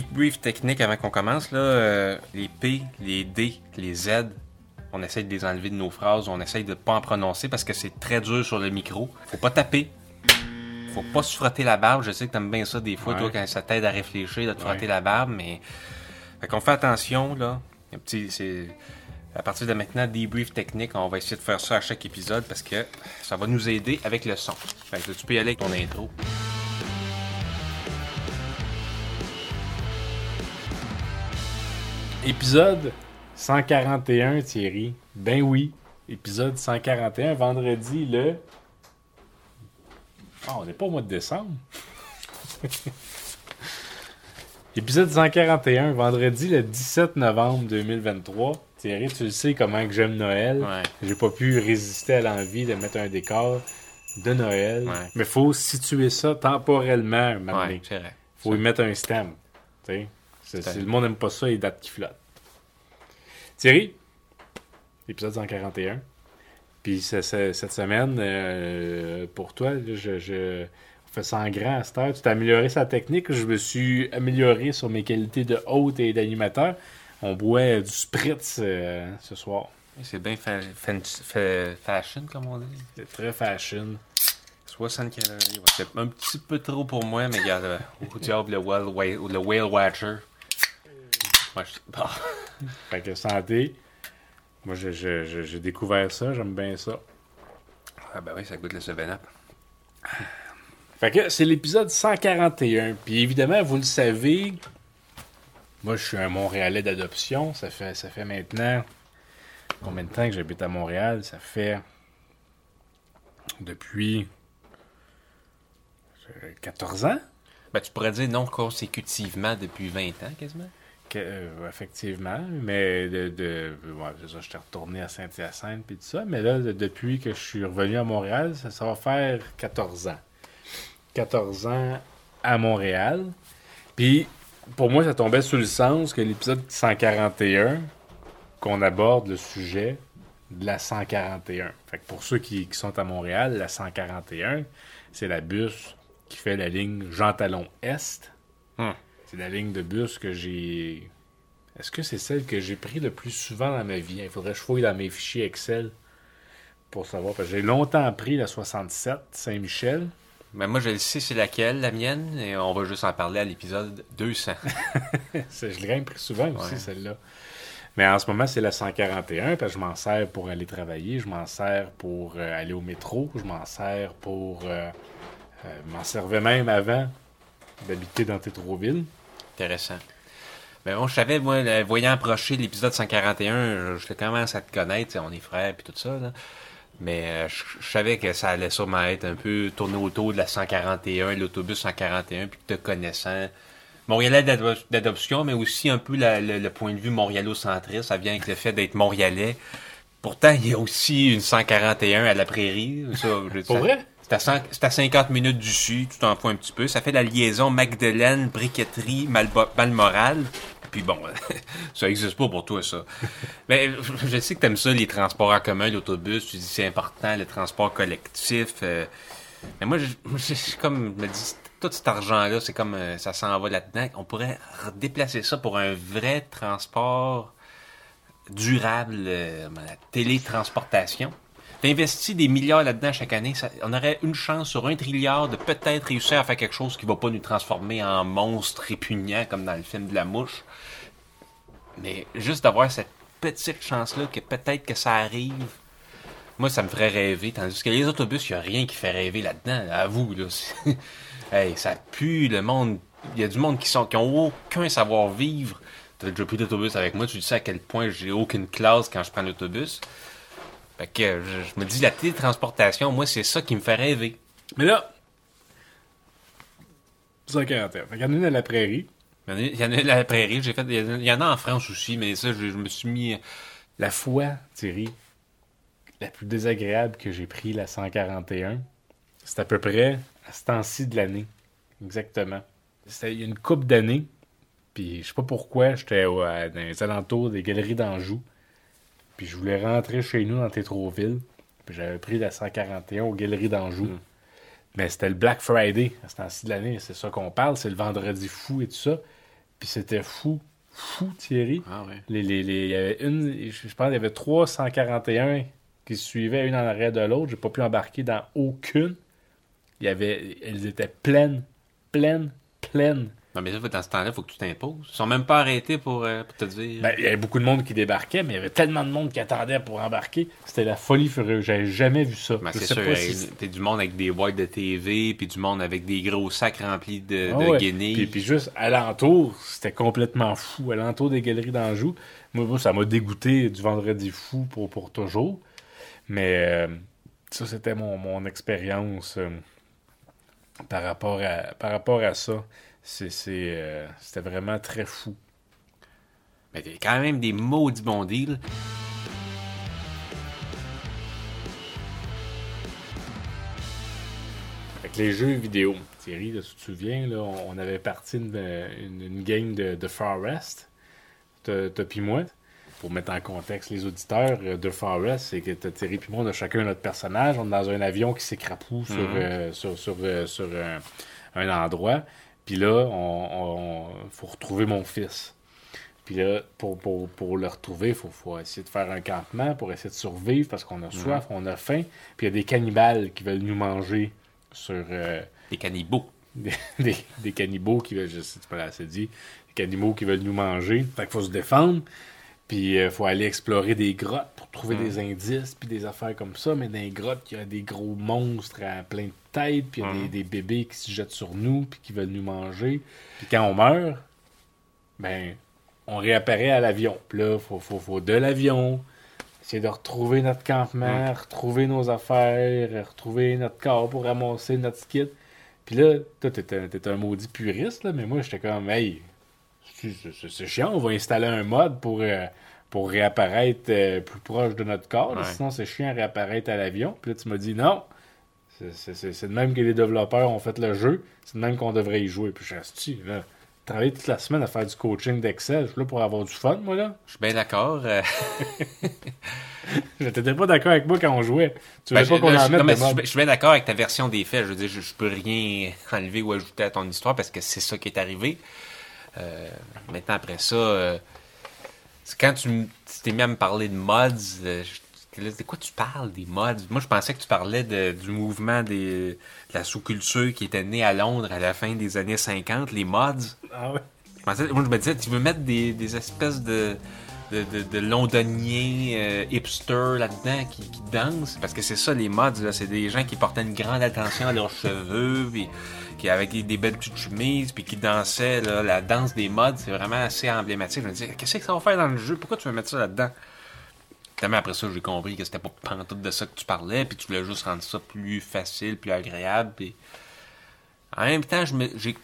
debrief technique avant qu'on commence. Là, euh, les P, les D, les Z, on essaye de les enlever de nos phrases, on essaye de ne pas en prononcer parce que c'est très dur sur le micro. Faut pas taper. Faut pas se frotter la barbe. Je sais que t'aimes bien ça des fois, Ouais. toi, quand ça t'aide à réfléchir, de te Ouais. frotter la barbe, mais. Fait qu'on fait attention, là. Un petit. C'est. À partir de maintenant, debrief technique, on va essayer de faire ça à chaque épisode parce que ça va nous aider avec le son. Fait que tu peux y aller avec ton intro. Épisode 141, Thierry. Ben oui. Épisode 141, vendredi le. Ah, on n'est pas au mois de décembre. Épisode 141, vendredi le 17 novembre 2023. Thierry, tu le sais comment que j'aime Noël. Ouais. J'ai pas pu résister à l'envie de mettre un décor de Noël. Ouais. Mais faut situer ça temporellement, donné. Ouais, faut y mettre un stem. C'est- le monde n'aime pas ça, les dates qui flottent. Thierry, épisode 141. Puis cette semaine, euh, pour toi, je, je on fait ça en grand à cette heure. Tu t'es amélioré sa technique. Je me suis amélioré sur mes qualités de hôte et d'animateur. On boit du spritz euh, ce soir. C'est bien fa- fan- fa- fashion, comme on dit. C'est très fashion. 60 calories. ouais. C'est un petit peu trop pour moi, mais regarde, euh, au diable, le whale, le whale watcher. Moi, je- bah, Fait que santé. Moi, je- je- je- j'ai découvert ça. J'aime bien ça. Ah ben oui, ça goûte le 7-up. Fait que c'est l'épisode 141. Puis évidemment, vous le savez, moi je suis un Montréalais d'adoption. Ça fait, ça fait maintenant combien de temps que j'habite à Montréal? Ça fait depuis euh, 14 ans? Ben, tu pourrais dire non consécutivement depuis 20 ans, quasiment. Euh, effectivement, mais de, de j'étais retourné à Saint-Hyacinthe puis tout ça, mais là, de- depuis que je suis revenu à Montréal, ça, va faire 14 ans. 14 ans à Montréal. Puis, pour moi, ça tombait sous le sens que l'épisode 141, qu'on aborde le sujet de la 141. Fait que pour ceux qui, sont à Montréal, la 141, c'est la bus qui fait la ligne Jean Talon Est. Hmm. C'est la ligne de bus que j'ai. Est-ce que c'est celle que j'ai pris le plus souvent dans ma vie? Il faudrait que je fouille dans mes fichiers Excel pour savoir. Parce que j'ai longtemps pris la 67 Saint-Michel. Ben, moi, je le sais c'est laquelle, la mienne, et on va juste en parler à l'épisode 200. C'est- Je l'ai pris souvent aussi, Ouais. celle-là. Mais en ce moment, c'est la 141, parce que je m'en sers pour aller travailler, je m'en sers pour euh, aller au métro, je m'en sers pour. euh, euh, je m'en servais même avant d'habiter dans Tétroville. Intéressant. Ben bon, je savais, moi, le- voyant approcher l'épisode 141, je, je commence à te connaître, on est frères puis tout ça, là. Mais euh, je, je savais que ça allait sûrement être un peu tourné autour de la 141, l'autobus 141, puis te connaissant. Montréalais d'ado- d'adoption, mais aussi un peu la- le, le point de vue montréalocentriste. Ça vient avec le fait d'être montréalais. Pourtant, il y a aussi une 141 à la prairie. Ça, Pour vrai? C'est à, 100 c'est à 50 minutes du sud, tu t'en fous un petit peu. Ça fait la liaison Magdeleine, Briqueterie, Balmoral. Puis bon, ça existe pas pour toi, ça. Mais je je sais que t'aimes ça, les transports en commun, l'autobus. Tu dis c'est important, le transport collectif. euh. mais moi, je, moi, je- je- comme je me dis, tout cet argent-là, c'est comme euh, ça s'en va là-dedans. On pourrait déplacer ça pour un vrai transport durable, euh, la télétransportation. T'investis des milliards là-dedans chaque année, on aurait une chance sur un trilliard de peut-être réussir à faire quelque chose qui va pas nous transformer en monstres répugnants comme dans le film de la mouche. Mais juste d'avoir cette petite chance-là que peut-être que ça arrive, moi ça me ferait rêver. Tandis que les autobus, il n'y a rien qui fait rêver là-dedans, à vous. Là. Hey, ça pue le monde. Il y a du monde qui sont qui aucun savoir-vivre. Tu as déjà pris l'autobus avec moi, tu sais à quel point j'ai aucune classe quand je prends l'autobus. Fait que euh, je, je me dis, la télétransportation, moi, c'est ça qui me fait rêver. Mais là, 141. Fait qu'il y en a une à la prairie. Il y en a, il y en a à la prairie, j'ai fait, il y en a- il y en a en France aussi, mais ça, je, je me suis mis. La fois, Thierry, la plus désagréable que j'ai pris, la 141, c'est à peu près à ce temps-ci de l'année. Exactement. C'était il y a une couple d'années, puis je sais pas pourquoi, j'étais au- à- dans les alentours des galeries d'Anjou, puis je voulais rentrer chez nous dans Tétroville, puis j'avais pris la 141 aux galeries d'Anjou. Mm. Mais c'était le Black Friday à ce temps-ci de l'année, c'est ça qu'on parle, c'est le vendredi fou et tout ça. Puis c'était fou. Fou, Thierry. Ah ouais. Les, les, les- il y avait une, je je pense qu'il y avait 341 qui se suivaient une en arrière de l'autre. J'ai pas pu embarquer dans aucune. Il y avait, elles étaient pleines, pleines, pleines. Non, mais là, dans ce temps-là, il faut que tu t'imposes. Ils sont même pas arrêtés pour, euh, pour te dire. Ben, il y avait beaucoup de monde qui débarquait, mais il y avait tellement de monde qui attendait pour embarquer. C'était la folie furieuse. J'avais jamais vu ça. Ben, c'est sûr, pas si- t'as du monde avec des boîtes de TV, puis du monde avec des gros sacs remplis de, Ah de ouais. guenilles. Puis, puis juste alentour, c'était complètement fou. Alentour des galeries d'Anjou. Moi, moi, ça m'a dégoûté du vendredi fou pour, pour toujours. Mais euh, ça, c'était mon, mon expérience euh, par, rapport à, par rapport à ça. Euh, c'était vraiment très fou. Mais quand même des maudits bons deals. Avec les jeux vidéo, Thierry, là, tu te souviens, là, on avait parti une, une- une game de, de Far West, t'as t'as puis moi. Pour mettre en contexte les auditeurs euh, de Far West, c'est que t'as Thierry puis moi, on a chacun notre personnage, on est dans un avion qui s'écrapoue sur, Mhm. euh, sur, sur, euh, sur un, un endroit. Puis là, on, on- faut retrouver mon fils. Puis là, pour, pour, pour le retrouver, il faut, faut essayer de faire un campement pour essayer de survivre parce qu'on a soif, on a faim. Puis il y a des cannibales qui veulent nous manger sur euh, Des cannibaux. des, des, des cannibaux qui veulent, je sais pas assez dit, des cannibaux qui veulent nous manger. Fait qu'il faut se défendre. Puis il faut aller explorer des grottes pour trouver des indices, puis des affaires comme ça. Mais dans les grottes, il y a des gros monstres à plein de têtes, puis il y a des, des bébés qui se jettent sur nous, puis qui veulent nous manger. Puis quand on meurt, ben, on réapparaît à l'avion. Puis là, faut, faut, faut de l'avion, essayer de retrouver notre campement, retrouver nos affaires, retrouver notre corps pour ramasser notre kit. Puis là, toi, t'es un, t'es un maudit puriste, là, mais moi, j'étais comme, hey, c'est- chiant, on va installer un mode pour, euh, pour réapparaître euh, plus proche de notre corps, Ouais. sinon c'est chiant à réapparaître à l'avion. Puis là, tu m'as dit, non, c'est- de même que les développeurs ont fait le jeu, c'est de même qu'on devrait y jouer. Puis je reste là, travailler toute la semaine à faire du coaching d'Excel, je suis là pour avoir du fun, moi, là. Je suis bien d'accord. euh, Je t'étais pas d'accord avec moi quand on jouait. Tu ben, voulais pas qu'on en je- mette non, mais je suis bien d'accord avec ta version des faits. Je veux dire, je, je peux rien enlever ou ajouter à ton histoire parce que c'est ça qui est arrivé. Euh, maintenant, après ça, euh, quand tu t'es mis à me parler de mods, euh, de quoi tu parles des mods? Moi, je pensais que tu parlais de- du mouvement des, de la sous-culture qui était né à Londres à la fin des années 50, les mods. Ah ouais. Je pensais- moi, je me disais, tu veux mettre des, des espèces de, de, londoniens euh, hipsters là-dedans qui, dansent. Parce que c'est ça, les mods, c'est des gens qui portaient une grande attention à leurs cheveux, puis qui avec des, belles petites chemises, puis qui dansaient. Là, la danse des mods, c'est vraiment assez emblématique. Je me disais, qu'est-ce que ça va faire dans le jeu? Pourquoi tu veux mettre ça là-dedans? Tellement après ça, j'ai compris que c'était pas pantoute de ça que tu parlais, puis tu voulais juste rendre ça plus facile, plus agréable. En même temps, j'ai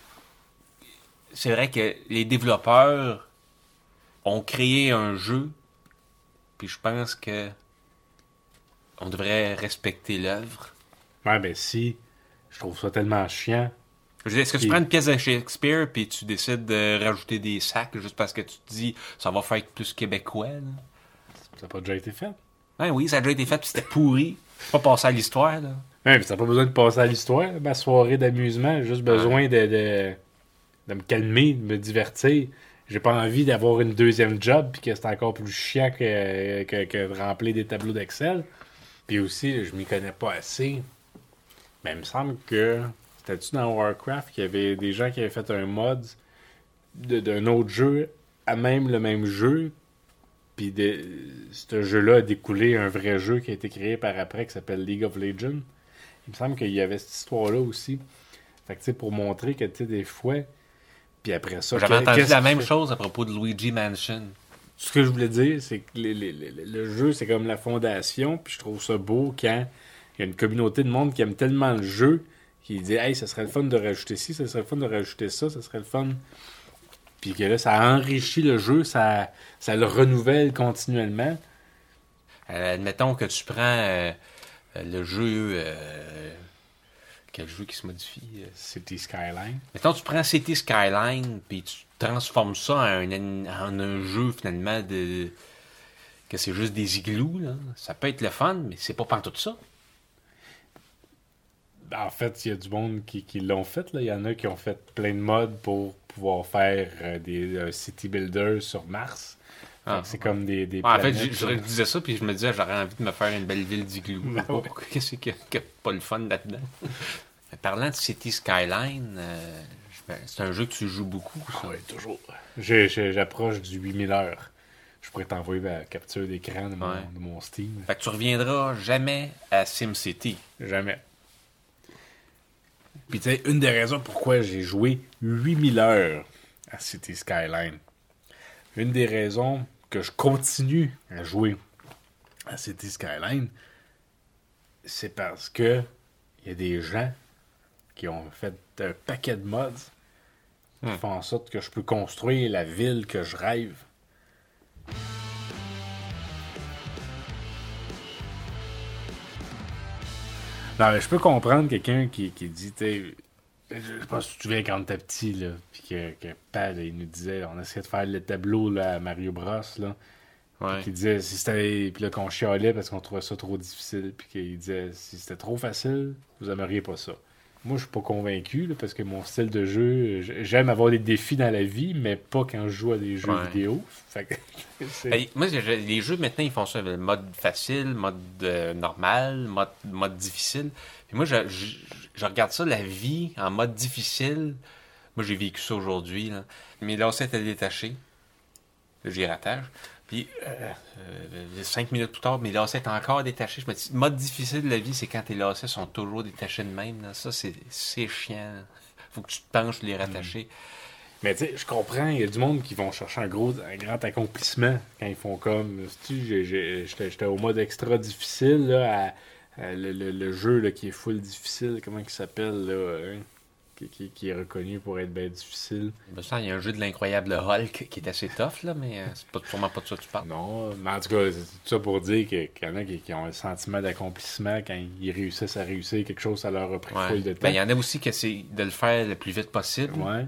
c'est vrai que les développeurs ont créé un jeu, puis je pense que on devrait respecter l'œuvre. Ouais, ben si, je trouve ça tellement chiant. Est-ce que tu prends une pièce de Shakespeare puis tu décides de rajouter des sacs juste parce que tu te dis ça va faire plus québécois? là? Ça n'a pas déjà été fait. Ben oui, ça a déjà été fait puis c'était pourri. Pas passé à l'histoire. là. Ouais, mais t'as pas besoin de passer à l'histoire. Ma soirée d'amusement, j'ai juste besoin de, de, de me calmer, de me divertir. J'ai pas envie d'avoir une deuxième job puis que c'est encore plus chiant que, que, de remplir des tableaux d'Excel. Puis aussi, je m'y connais pas assez. Mais il me semble que c'était-tu dans Warcraft qu'il y avait des gens qui avaient fait un mod d'un autre jeu à même le même jeu. Puis de, ce jeu-là a découlé un vrai jeu qui a été créé par après qui s'appelle League of Legends. Il me semble qu'il y avait cette histoire-là aussi. Fait que tu sais, pour montrer que tu sais, des fois. Puis après ça. J'avais entendu la même chose à propos de Luigi Mansion. ce que je voulais dire, c'est que les- les- les- le jeu, c'est comme la fondation, puis je trouve ça beau quand il y a une communauté de monde qui aime tellement le jeu, qui dit Hey, ça serait le fun de rajouter ci, ça serait le fun de rajouter ça, ça serait le fun. Puis que là, ça enrichit le jeu, ça, ça le renouvelle continuellement. Euh, admettons que tu prends euh, le jeu. euh, quel jeu qui se modifie euh, City Skyline. Mettons, tu prends City Skyline, puis tu transformes ça en un, en un jeu finalement de. que c'est juste des igloos, là. Ça peut être le fun, mais c'est pas tout ça. en fait, il y a du monde qui, qui l'ont fait. Là. Il y en a qui ont fait plein de modes pour pouvoir faire euh, des euh, city builders sur Mars. Ah, c'est comme des, des Ah, en fait, je, disais ça, puis je me disais, j'aurais envie de me faire une belle ville d'igloo. Ben ouais. Qu'est-ce qu'il y a, pas le fun là-dedans? Parlant de City Skyline, euh, ben, c'est un jeu que tu joues beaucoup. ça. Ah ouais, toujours. J'approche du 8000 heures. Je pourrais t'envoyer la capture d'écran de, mon- Ouais. de mon Steam. Fait que tu reviendras jamais à SimCity. Jamais. Puis tu sais, une des raisons pourquoi j'ai joué 8000 heures à City Skyline, une des raisons que je continue à jouer à City Skyline, c'est parce que il y a des gens qui ont fait un paquet de mods qui Hmm. font en sorte que je peux construire la ville que je rêve. Non, mais je peux comprendre quelqu'un qui, qui dit, tu je sais pas si tu te souviens quand t'étais petit, là, puis que, que Pad, il nous disait, on essayait de faire le tableau, là, à Mario Bros, là, Ouais. disait, si c'était, puis là, qu'on chialait parce qu'on trouvait ça trop difficile, puis qu'il disait, si c'était trop facile, vous aimeriez pas ça. Moi, je suis pas convaincu, là, parce que mon style de jeu, j'aime avoir des défis dans la vie, mais pas quand je joue à des jeux Ouais. vidéo. Fait que, Hey, moi, les jeux maintenant, ils font ça, le mode facile, mode euh, normal, mode, mode difficile. Puis moi, je, je, regarde ça, la vie en mode difficile. Moi, j'ai vécu ça aujourd'hui. là. Mes lacets étaient détachés. Là, J'y rattache. Puis, euh, euh, cinq minutes plus tard, mes lacets étaient encore détachés. Je me dis, mode difficile de la vie, c'est quand tes lacets sont toujours détachés de même. là. Ça, c'est c'est chiant. Faut que tu te penches les rattacher. Mais tu sais, je comprends, il y a du monde qui vont chercher un gros, un grand accomplissement quand ils font comme. J'étais j'étais au mode extra difficile, là, à, à le, le- le jeu là, qui est full difficile, comment il s'appelle, là, hein, qui, qui- qui est reconnu pour être bien difficile? Ben, ça, Il y a un jeu de l'incroyable Hulk qui est assez tough, là, mais euh, c'est pas, sûrement pas de ça que tu parles. Non, mais en tout cas, c'est tout ça pour dire qu'il y en a qui, qui ont un sentiment d'accomplissement quand ils réussissent à réussir quelque chose, ça leur a pris Ouais. full de temps. Ben, il y en a aussi qui essaient de le faire le plus vite possible. Ouais.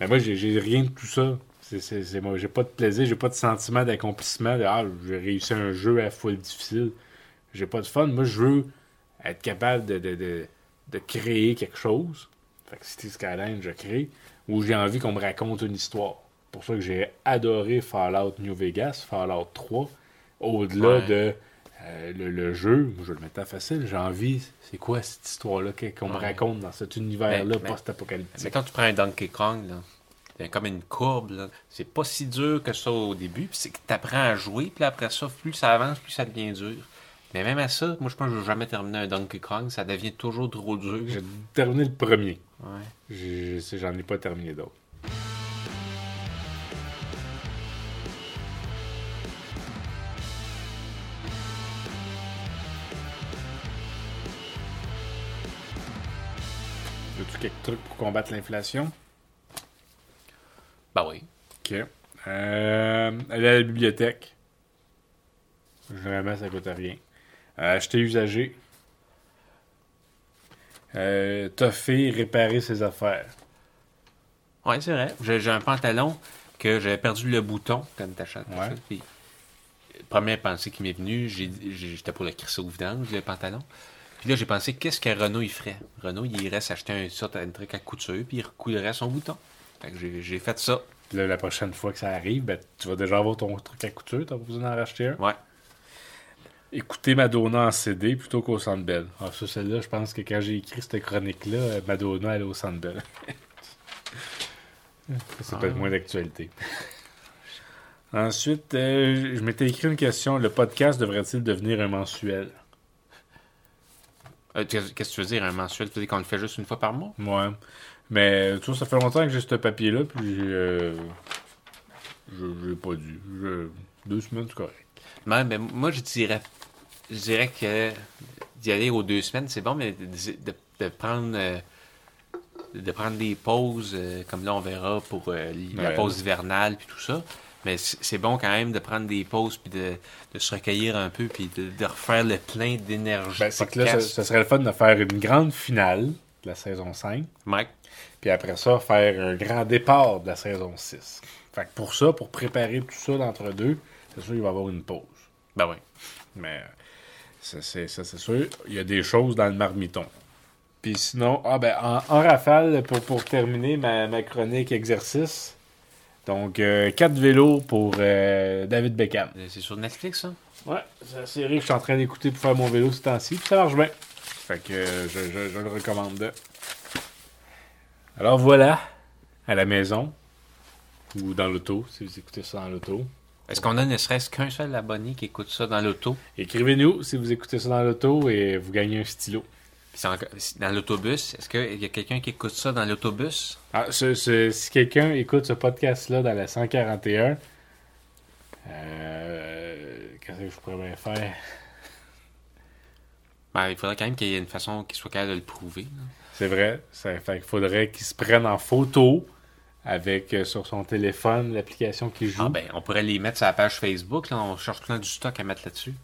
Mais moi, j'ai rien de tout ça. C'est moi, j'ai pas de plaisir, j'ai pas de sentiment d'accomplissement de Ah, j'ai réussi un jeu à full difficile. J'ai pas de fun. Moi, je veux être capable de, de, de, de créer quelque chose. Fait que City Skyline, je crée. Ou j'ai envie qu'on me raconte une histoire. pour ça que j'ai adoré Fallout New Vegas, Fallout 3. Au-delà Ouais. de euh, le, le jeu, je le mettre à facile, j'ai envie, c'est quoi cette histoire-là qu'on me raconte dans cet univers-là post-apocalyptique? Mais quand tu prends un Donkey Kong, là, c'est comme une courbe, c'est pas si dur que ça au début, puis c'est que tu apprends à jouer, puis après ça, plus ça avance, plus ça devient dur. Mais même à ça, moi je pense que je vais jamais terminer un Donkey Kong, ça devient toujours trop dur. J'ai terminé le premier. Ouais. J'en ai pas terminé d'autres. As-tu quelques trucs pour combattre l'inflation? Ben oui. Ok. Euh, aller à la bibliothèque. Généralement, ça coûte rien. Euh, acheter usagé. Euh, toffer, réparer ses affaires. Ouais, c'est vrai. J'ai un pantalon que j'avais perdu le bouton quand t'achètes. Ouais. ça, puis, première pensée qui m'est venue, j'étais pour le crisser au vidange, le pantalon. Puis là, j'ai pensé, qu'est-ce que Renault il ferait? Renault, il irait s'acheter un, sorte, un truc à couture, puis il recoulerait son bouton. Fait que j'ai j'ai fait ça. Puis là, la prochaine fois que ça arrive, ben, tu vas déjà avoir ton truc à couture, t'as pas besoin d'en racheter un? Ouais. Écouter Madonna en CD plutôt qu'au Centre Bell. Ah, ça, celle-là, je pense que quand j'ai écrit cette chronique-là, Madonna, elle est au Centre Bell. C'est peut-être Ah. moins d'actualité. Ensuite, euh, je m'étais écrit une question. Le podcast devrait-il devenir un mensuel? Euh, Qu'est-ce que tu veux dire, un mensuel? Tu veux dire qu'on le fait juste une fois par mois? Ouais. Mais tu vois, ça fait longtemps que j'ai ce papier-là, puis euh, je l'ai pas. Je- deux semaines, c'est correct. Ben, moi, je dirais, je dirais que d'y aller aux deux semaines, c'est bon, mais de, prendre, euh, de prendre des pauses, euh, comme là, on verra pour euh, la Ouais. pause hivernale puis tout ça. Mais c'est bon quand même de prendre des pauses puis de, de se recueillir un peu puis de, de refaire le plein d'énergie. Ben, c'est que là, ça serait le fun de faire une grande finale de la saison 5, Mike, puis après ça, faire un grand départ de la saison 6. Fait que pour ça, pour préparer tout ça d'entre-deux, c'est sûr qu'il va y avoir une pause. ben oui. Mais euh, ça, c'est sûr. Il y a des choses dans le marmiton. Puis sinon, ah ben, en, en rafale, pour, pour terminer ma, ma chronique exercice, donc 4 vélos pour euh, David Beckham. Euh, C'est sur Netflix, ça? Ouais, c'est la série que je suis en train d'écouter pour faire mon vélo ce temps-ci, puis ça marche bien. Fait que euh, je, je- je le recommande. Alors voilà, à la maison, ou dans l'auto, si vous écoutez ça dans l'auto. Est-ce qu'on a ne serait-ce qu'un seul abonné qui écoute ça dans l'auto? Écrivez-nous si vous écoutez ça dans l'auto et vous gagnez un stylo. Dans l'autobus, est-ce qu'il y a quelqu'un qui écoute ça dans l'autobus? Ah, ce- ce- si quelqu'un écoute ce podcast-là dans la 141, euh, qu'est-ce que je pourrais bien faire? Ben, il faudrait quand même qu'il y ait une façon qu'il soit capable de le prouver. C'est vrai, ça fait qu'il faudrait qu'il se prenne en photo avec euh, sur son téléphone l'application qui joue. Ah ben, on pourrait les mettre sur la page Facebook. Là, on cherche plein du stock à mettre là-dessus.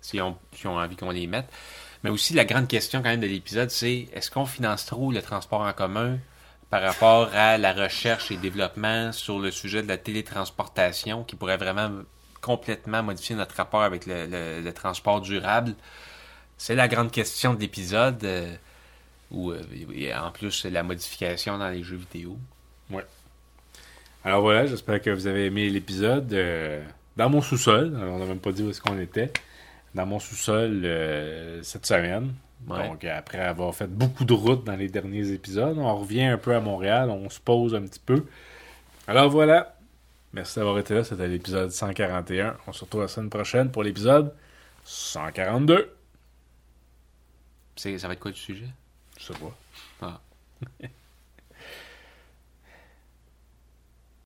Si on, si a envie qu'on les mette. Mais aussi, la grande question quand même de l'épisode, c'est est-ce qu'on finance trop le transport en commun par rapport à la recherche et développement sur le sujet de la télétransportation qui pourrait vraiment complètement modifier notre rapport avec le, le- transport durable? C'est la grande question de l'épisode. euh, ou euh, en plus la modification dans les jeux vidéo. Alors voilà, j'espère que vous avez aimé l'épisode. euh, dans mon sous-sol, on n'a même pas dit où est-ce qu'on était. Dans mon sous-sol euh, cette semaine. Ouais. Donc après avoir fait beaucoup de routes dans les derniers épisodes, on revient un peu à Montréal, on se pose un petit peu. Alors voilà, merci d'avoir été là, c'était l'épisode 141. On se retrouve la semaine prochaine pour l'épisode 142. C'est- Ça va être quoi le sujet? Je sais pas. Ah.